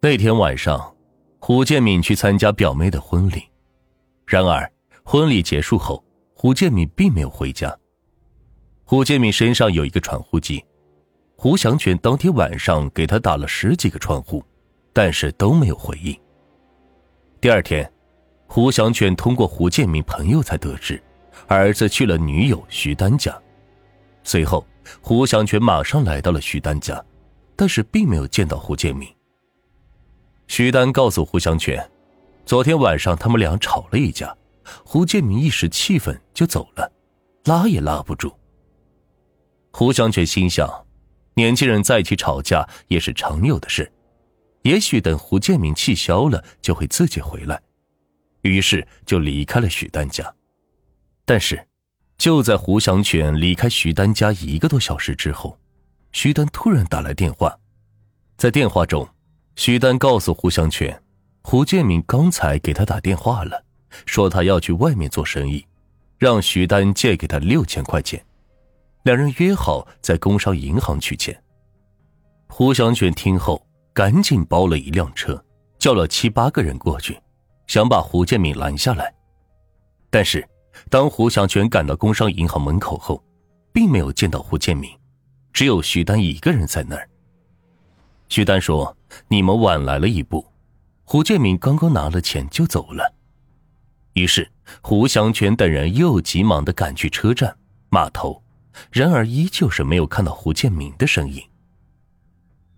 那天晚上，胡建敏去参加表妹的婚礼，然而婚礼结束后，胡建敏并没有回家。胡建敏身上有一个传呼机，胡祥全当天晚上给他打了十几个传呼，但是都没有回应。第二天，胡祥全通过胡建敏朋友才得知，儿子去了女友徐丹家。随后，胡祥全马上来到了徐丹家，但是并没有见到胡建敏。徐丹告诉胡祥全，昨天晚上他们俩吵了一架，胡建明一时气愤就走了，拉也拉不住。胡祥全心想，年轻人在一起吵架也是常有的事，也许等胡建明气消了就会自己回来，于是就离开了徐丹家。但是，就在胡祥全离开徐丹家一个多小时之后，徐丹突然打来电话，在电话中。徐丹告诉胡祥全，胡建明刚才给他打电话了，说他要去外面做生意，让徐丹借给他六千块钱，两人约好在工商银行取钱。胡祥全听后，赶紧包了一辆车，叫了七八个人过去，想把胡建明拦下来。但是，当胡祥全赶到工商银行门口后，并没有见到胡建明，只有徐丹一个人在那儿。徐丹说：“你们晚来了一步，胡建明刚刚拿了钱就走了。”于是胡祥全等人又急忙的赶去车站、码头，然而依旧是没有看到胡建明的身影。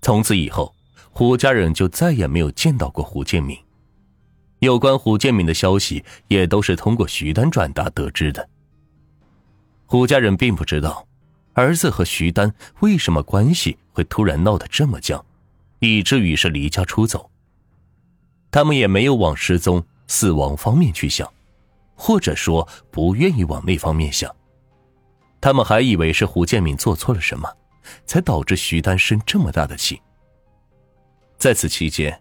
从此以后，胡家人就再也没有见到过胡建明。有关胡建明的消息也都是通过徐丹转达得知的。胡家人并不知道，儿子和徐丹为什么关系会突然闹得这么僵。以至于是离家出走。他们也没有往失踪、死亡方面去想，或者说不愿意往那方面想。他们还以为是胡建敏做错了什么，才导致徐丹生这么大的气。在此期间，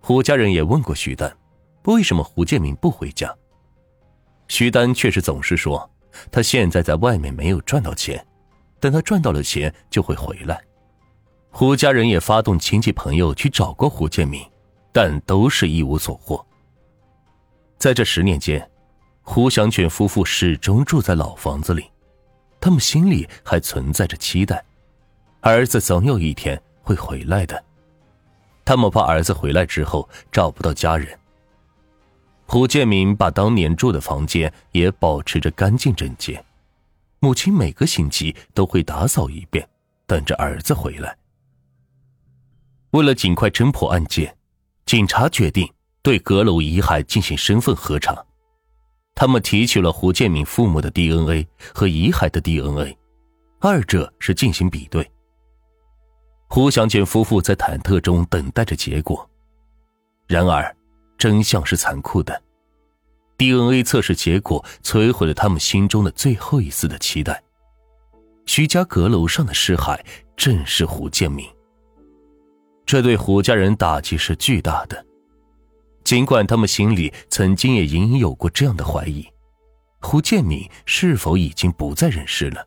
胡家人也问过徐丹，为什么胡建敏不回家。徐丹却是总是说，他现在在外面没有赚到钱，等他赚到了钱就会回来。胡家人也发动亲戚朋友去找过胡建明，但都是一无所获。在这十年间，胡祥全夫妇始终住在老房子里，他们心里还存在着期待，儿子总有一天会回来的。他们怕儿子回来之后找不到家人。胡建明把当年住的房间也保持着干净整洁，母亲每个星期都会打扫一遍，等着儿子回来。为了尽快侦破案件，警察决定对阁楼遗骸进行身份核查。他们提取了胡建明父母的 DNA 和遗骸的 DNA，二者是进行比对。胡祥建夫妇在忐忑中等待着结果，然而真相是残酷的，DNA 测试结果摧毁了他们心中的最后一丝的期待。徐家阁楼上的尸骸正是胡建明。这对胡家人打击是巨大的，尽管他们心里曾经也隐隐有过这样的怀疑：胡建敏是否已经不在人世了？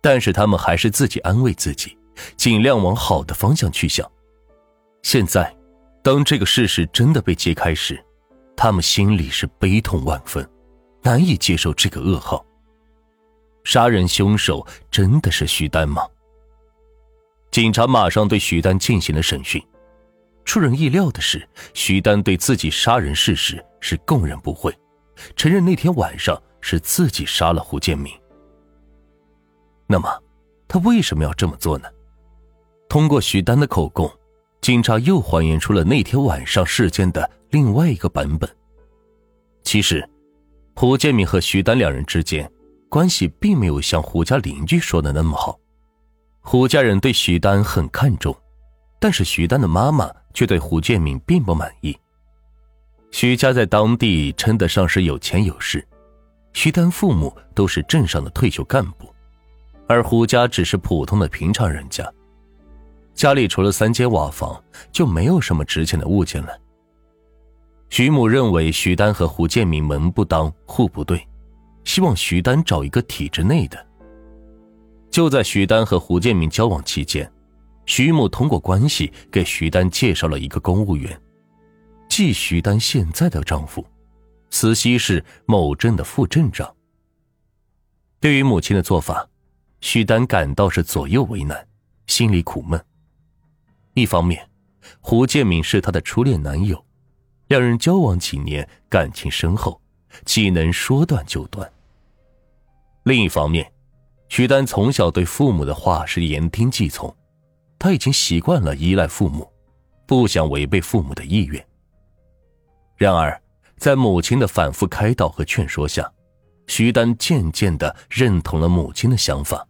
但是他们还是自己安慰自己，尽量往好的方向去想。现在，当这个事实真的被揭开时，他们心里是悲痛万分，难以接受这个噩耗。杀人凶手真的是徐丹吗？警察马上对徐丹进行了审讯。出人意料的是，徐丹对自己杀人事实是供认不讳，承认那天晚上是自己杀了胡建明。那么，他为什么要这么做呢？通过徐丹的口供，警察又还原出了那天晚上事件的另外一个版本。其实，胡建明和徐丹两人之间关系并没有像胡家邻居说的那么好。胡家人对徐丹很看重，但是徐丹的妈妈却对胡建明并不满意。徐家在当地称得上是有钱有势，徐丹父母都是镇上的退休干部，而胡家只是普通的平常人家，家里除了三间瓦房就没有什么值钱的物件了。徐母认为徐丹和胡建明门不当户不对，希望徐丹找一个体制内的。就在徐丹和胡建明交往期间，徐母通过关系给徐丹介绍了一个公务员，即徐丹现在的丈夫，慈溪市某镇的副镇长。对于母亲的做法，徐丹感到是左右为难，心里苦闷。一方面，胡建敏是她的初恋男友，两人交往几年，感情深厚，岂能说断就断？另一方面，徐丹从小对父母的话是言听计从，他已经习惯了依赖父母，不想违背父母的意愿。然而，在母亲的反复开导和劝说下，徐丹渐渐的认同了母亲的想法，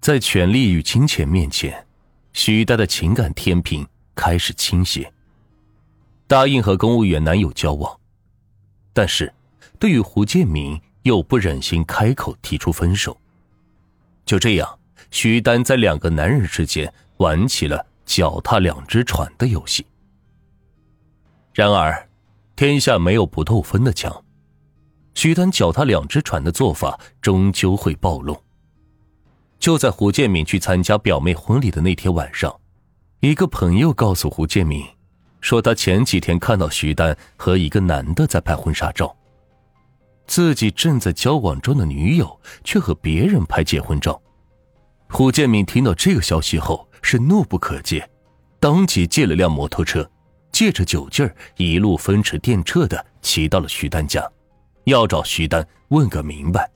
在权力与金钱面前，徐丹的情感天平开始倾斜。答应和公务员男友交往，但是，对于胡建明又不忍心开口提出分手。就这样，徐丹在两个男人之间玩起了脚踏两只船的游戏。然而，天下没有不透风的墙。徐丹脚踏两只船的做法终究会暴露。就在胡建敏去参加表妹婚礼的那天晚上，一个朋友告诉胡建敏，说他前几天看到徐丹和一个男的在拍婚纱照，自己正在交往中的女友却和别人拍结婚照。胡建敏听到这个消息后是怒不可遏，当即借了辆摩托车，借着酒劲儿一路风驰电掣的骑到了徐丹家。要找徐丹问个明白。